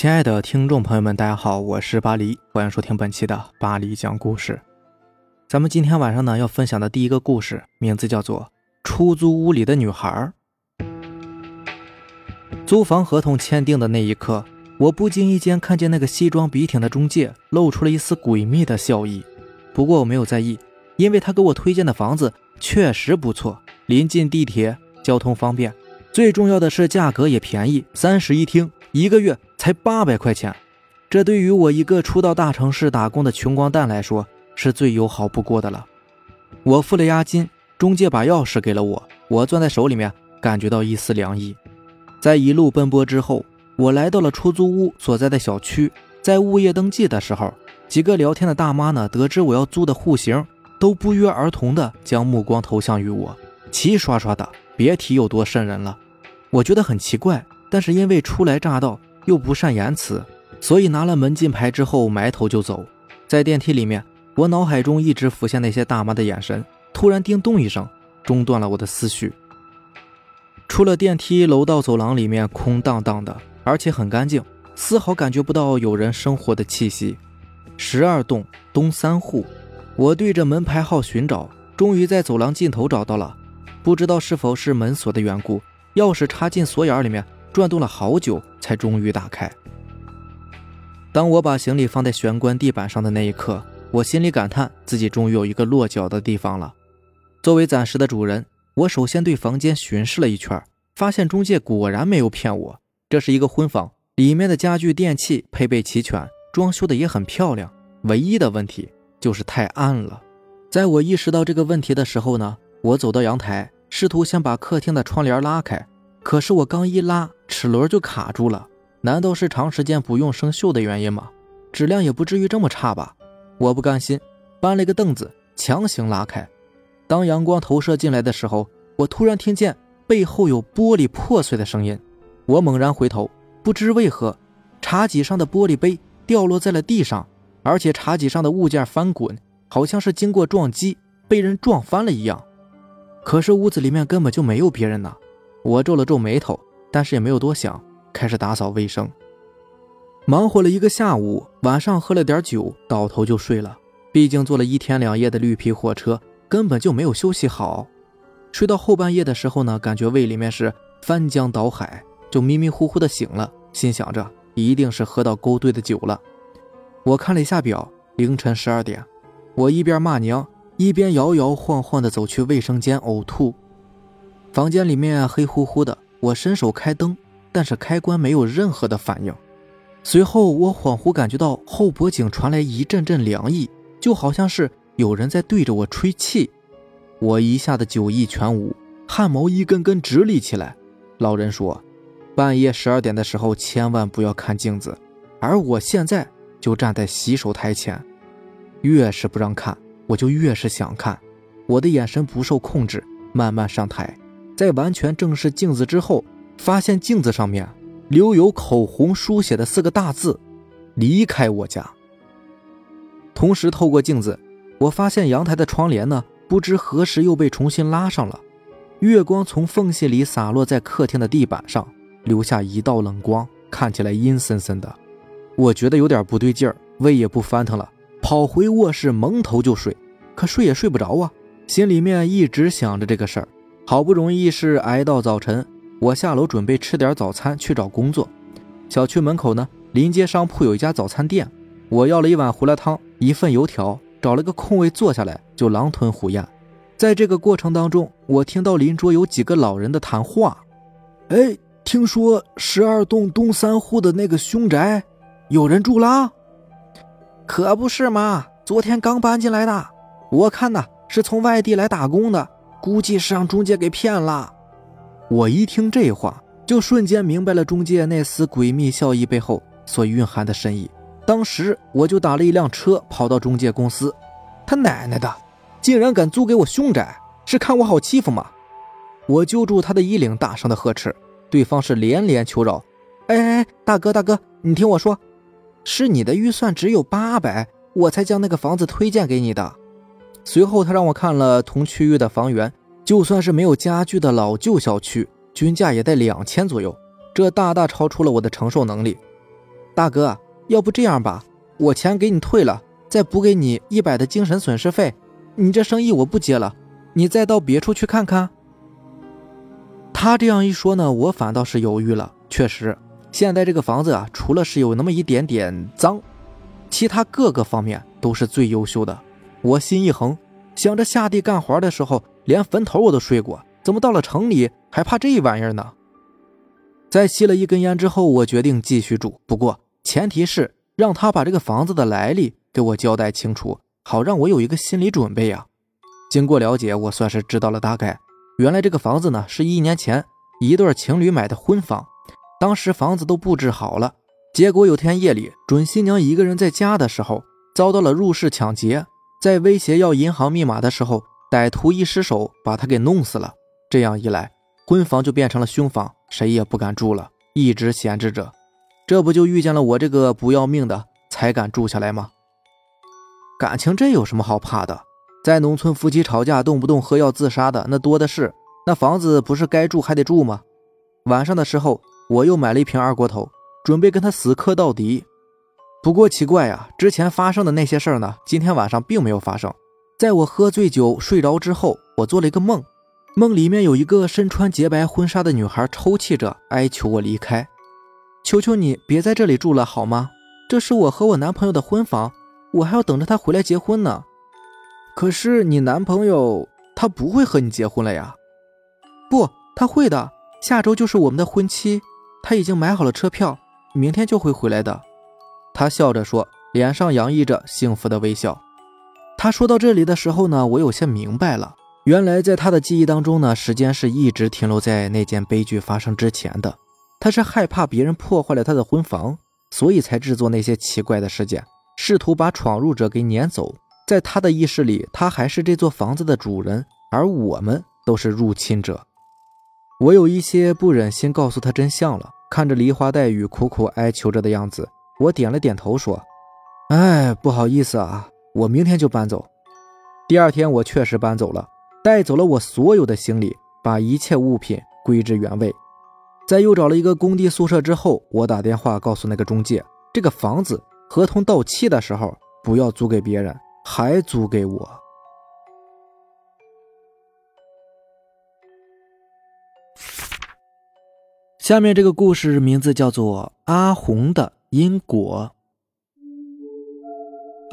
亲爱的听众朋友们，大家好，我是巴黎，欢迎收听本期的巴黎讲故事。咱们今天晚上呢要分享的第一个故事，名字叫做《出租屋里的女孩》。租房合同签订的那一刻，我不经意间看见那个西装笔挺的中介露出了一丝诡秘的笑意。不过我没有在意，因为他给我推荐的房子确实不错，临近地铁，交通方便，最重要的是价格也便宜，三室一厅，一个月。才八百块钱，这对于我一个初到大城市打工的穷光蛋来说是最友好不过的了。我付了押金，中介把钥匙给了我，我攥在手里面，感觉到一丝凉意。在一路奔波之后，我来到了出租屋所在的小区。在物业登记的时候，几个聊天的大妈呢，得知我要租的户型，都不约而同的将目光投向于我，齐刷刷的，别提有多瘆人了。我觉得很奇怪，但是因为初来乍到。又不善言辞，所以拿了门禁牌之后埋头就走。在电梯里面，我脑海中一直浮现那些大妈的眼神。突然，叮咚一声，中断了我的思绪。出了电梯，楼道走廊里面空荡荡的，而且很干净，丝毫感觉不到有人生活的气息。十二栋东三户，我对着门牌号寻找，终于在走廊尽头找到了。不知道是否是门锁的缘故，钥匙插进锁眼里面。转动了好久，才终于打开。当我把行李放在玄关地板上的那一刻，我心里感叹自己终于有一个落脚的地方了。作为暂时的主人，我首先对房间巡视了一圈，发现中介果然没有骗我，这是一个婚房，里面的家具电器配备齐全，装修的也很漂亮。唯一的问题就是太暗了。在我意识到这个问题的时候呢，我走到阳台，试图先把客厅的窗帘拉开。可是我刚一拉，齿轮就卡住了。难道是长时间不用生锈的原因吗？质量也不至于这么差吧？我不甘心，搬了一个凳子，强行拉开。当阳光投射进来的时候，我突然听见背后有玻璃破碎的声音。我猛然回头，不知为何，茶几上的玻璃杯掉落在了地上，而且茶几上的物件翻滚，好像是经过撞击被人撞翻了一样。可是屋子里面根本就没有别人呢。我皱了皱眉头，但是也没有多想，开始打扫卫生。忙活了一个下午，晚上喝了点酒，倒头就睡了。毕竟坐了一天两夜的绿皮火车，根本就没有休息好。睡到后半夜的时候呢，感觉胃里面是翻江倒海，就迷迷糊糊的醒了，心想着一定是喝到勾兑的酒了。我看了一下表，凌晨十二点。我一边骂娘，一边摇摇晃晃的走去卫生间呕吐。房间里面黑乎乎的，我伸手开灯，但是开关没有任何的反应。随后，我恍惚感觉到后脖颈传来一阵阵凉意，就好像是有人在对着我吹气。我一下子酒意全无，汗毛一根根直立起来。老人说，半夜十二点的时候千万不要看镜子，而我现在就站在洗手台前，越是不让看，我就越是想看。我的眼神不受控制，慢慢上台。在完全正视镜子之后，发现镜子上面留有口红书写的四个大字：“离开我家。”同时，透过镜子，我发现阳台的窗帘呢，不知何时又被重新拉上了。月光从缝隙里洒落在客厅的地板上，留下一道冷光，看起来阴森森的。我觉得有点不对劲儿，胃也不翻腾了，跑回卧室蒙头就睡。可睡也睡不着啊，心里面一直想着这个事儿。好不容易是挨到早晨，我下楼准备吃点早餐去找工作。小区门口呢，临街商铺有一家早餐店，我要了一碗胡辣汤，一份油条，找了个空位坐下来就狼吞虎咽。在这个过程当中，我听到邻桌有几个老人的谈话。哎，听说十二栋东三户的那个凶宅有人住啦？可不是嘛，昨天刚搬进来的。我看呐，是从外地来打工的。估计是让中介给骗了。我一听这话，就瞬间明白了中介那丝诡秘笑意背后所蕴含的深意。当时我就打了一辆车跑到中介公司。他奶奶的，竟然敢租给我凶宅，是看我好欺负吗？我揪住他的衣领，大声的呵斥。对方是连连求饶：“哎哎哎，大哥大哥，你听我说，是你的预算只有八百，我才将那个房子推荐给你的。”随后，他让我看了同区域的房源，就算是没有家具的老旧小区，均价也在两千左右，这大大超出了我的承受能力。大哥，要不这样吧，我钱给你退了，再补给你一百的精神损失费。你这生意我不接了，你再到别处去看看。他这样一说呢，我反倒是犹豫了。确实，现在这个房子啊，除了是有那么一点点脏，其他各个方面都是最优秀的。我心一横，想着下地干活的时候，连坟头我都睡过，怎么到了城里还怕这玩意儿呢？在吸了一根烟之后，我决定继续住，不过前提是让他把这个房子的来历给我交代清楚，好让我有一个心理准备呀。经过了解，我算是知道了大概。原来这个房子呢，是一年前一对情侣买的婚房，当时房子都布置好了，结果有天夜里，准新娘一个人在家的时候，遭到了入室抢劫，在威胁要银行密码的时候，歹徒一失手把他给弄死了。这样一来，婚房就变成了凶房，谁也不敢住了，一直闲置着。这不就遇见了我这个不要命的，才敢住下来吗？感情这有什么好怕的？在农村，夫妻吵架动不动喝药自杀的那多的是，那房子不是该住还得住吗？晚上的时候，我又买了一瓶二锅头，准备跟他死磕到底。不过奇怪呀，之前发生的那些事儿呢，今天晚上并没有发生。在我喝醉酒睡着之后，我做了一个梦，梦里面有一个身穿洁白婚纱的女孩抽泣着哀求我离开，求求你别在这里住了好吗？这是我和我男朋友的婚房，我还要等着他回来结婚呢。可是你男朋友他不会和你结婚了呀？不，他会的。下周就是我们的婚期，他已经买好了车票，明天就会回来的。他笑着说，脸上洋溢着幸福的微笑。他说到这里的时候呢，我有些明白了。原来在他的记忆当中呢，时间是一直停留在那件悲剧发生之前的。他是害怕别人破坏了他的婚房，所以才制作那些奇怪的事件，试图把闯入者给撵走。在他的意识里，他还是这座房子的主人，而我们都是入侵者。我有一些不忍心告诉他真相了。看着梨花带雨苦苦哀求着的样子，我点了点头说：“哎，不好意思啊，我明天就搬走。”第二天，我确实搬走了，带走了我所有的行李，把一切物品归置原位。在又找了一个工地宿舍之后，我打电话告诉那个中介，这个房子合同到期的时候不要租给别人。还租给我。下面这个故事名字叫做《阿红的因果》。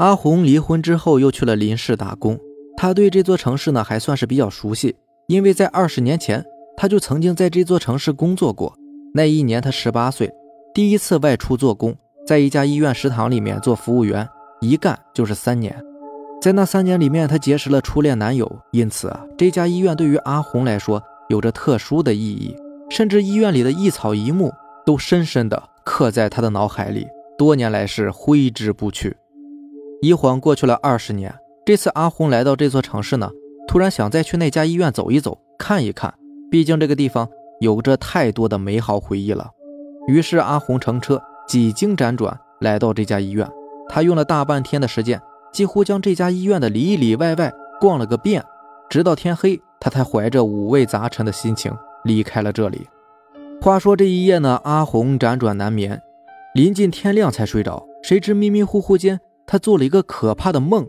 阿红离婚之后又去了林市打工，他对这座城市呢还算是比较熟悉，因为在二十年前他就曾经在这座城市工作过。那一年他十八岁，第一次外出做工，在一家医院食堂里面做服务员，一干就是三年。在那三年里面，她结识了初恋男友，因此啊，这家医院对于阿红来说有着特殊的意义，甚至医院里的一草一木都深深的刻在他的脑海里，多年来是挥之不去。一晃过去了二十年，这次阿红来到这座城市呢，突然想再去那家医院走一走，看一看，毕竟这个地方有着太多的美好回忆了。于是阿红乘车几经辗转来到这家医院，他用了大半天的时间。几乎将这家医院的里里外外逛了个遍，直到天黑，他才怀着五味杂陈的心情离开了这里。话说这一夜呢，阿红辗转难眠，临近天亮才睡着。谁知迷迷糊糊间，他做了一个可怕的梦。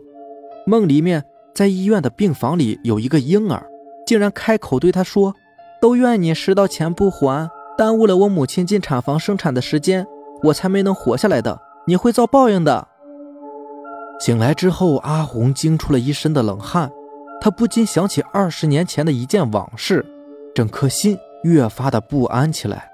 梦里面，在医院的病房里有一个婴儿，竟然开口对他说：“都怨你拾到钱不还，耽误了我母亲进产房生产的时间，我才没能活下来的。你会遭报应的。”醒来之后，阿红惊出了一身的冷汗，她不禁想起二十年前的一件往事，整颗心越发的不安起来。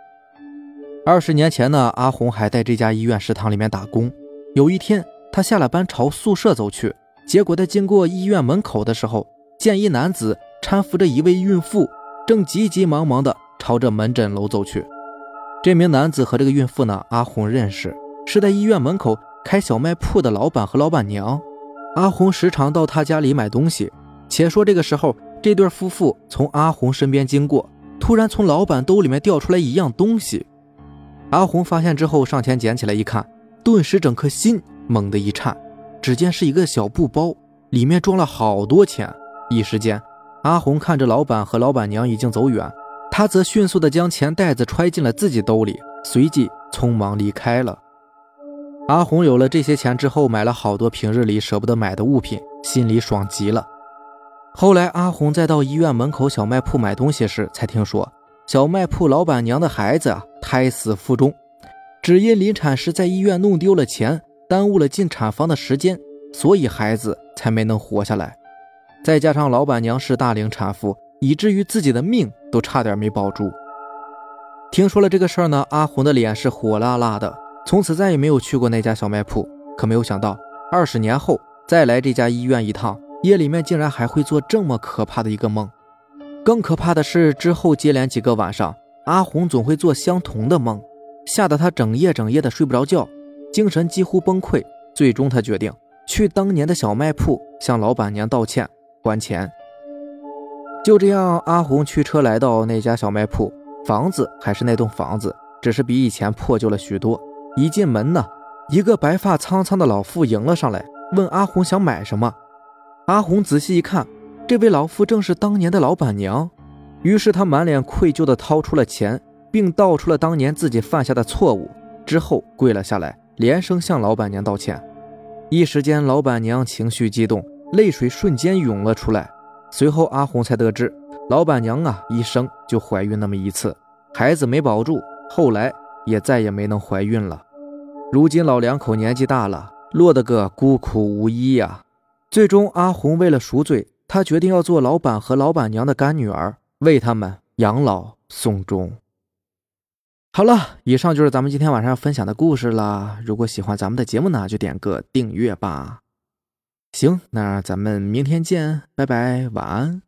二十年前呢，阿红还在这家医院食堂里面打工。有一天，她下了班朝宿舍走去，结果在经过医院门口的时候，见一男子搀扶着一位孕妇，正急急忙忙的朝着门诊楼走去。这名男子和这个孕妇呢，阿红认识，是在医院门口。开小卖铺的老板和老板娘，阿红时常到他家里买东西。且说这个时候，这对夫妇从阿红身边经过，突然从老板兜里面掉出来一样东西。阿红发现之后，上前捡起来一看，顿时整颗心猛地一颤。只见是一个小布包，里面装了好多钱。一时间，阿红看着老板和老板娘已经走远，他则迅速地将钱袋子揣进了自己兜里，随即匆忙离开了。阿红有了这些钱之后，买了好多平日里舍不得买的物品，心里爽极了。后来，阿红在到医院门口小卖铺买东西时，才听说小卖铺老板娘的孩子啊胎死腹中，只因临产时在医院弄丢了钱，耽误了进产房的时间，所以孩子才没能活下来。再加上老板娘是大龄产妇，以至于自己的命都差点没保住。听说了这个事儿呢，阿红的脸是火辣辣的。从此再也没有去过那家小卖铺，可没有想到，二十年后再来这家医院一趟，夜里面竟然还会做这么可怕的一个梦。更可怕的是，之后接连几个晚上，阿红总会做相同的梦，吓得她整夜整夜的睡不着觉，精神几乎崩溃。最终，她决定去当年的小卖铺向老板娘道歉还钱。就这样，阿红驱车来到那家小卖铺，房子还是那栋房子，只是比以前破旧了许多。一进门呢，一个白发苍苍的老妇迎了上来，问阿红想买什么。阿红仔细一看，这位老妇正是当年的老板娘。于是他满脸愧疚地掏出了钱，并道出了当年自己犯下的错误，之后跪了下来，连声向老板娘道歉。一时间，老板娘情绪激动，泪水瞬间涌了出来。随后，阿红才得知，老板娘啊，一生就怀孕那么一次，孩子没保住，后来也再也没能怀孕了。如今老两口年纪大了，落得个孤苦无依呀。最终，阿红为了赎罪，她决定要做老板和老板娘的干女儿，为他们养老送终。好了，以上就是咱们今天晚上要分享的故事了。如果喜欢咱们的节目呢，就点个订阅吧。行，那咱们明天见，拜拜，晚安。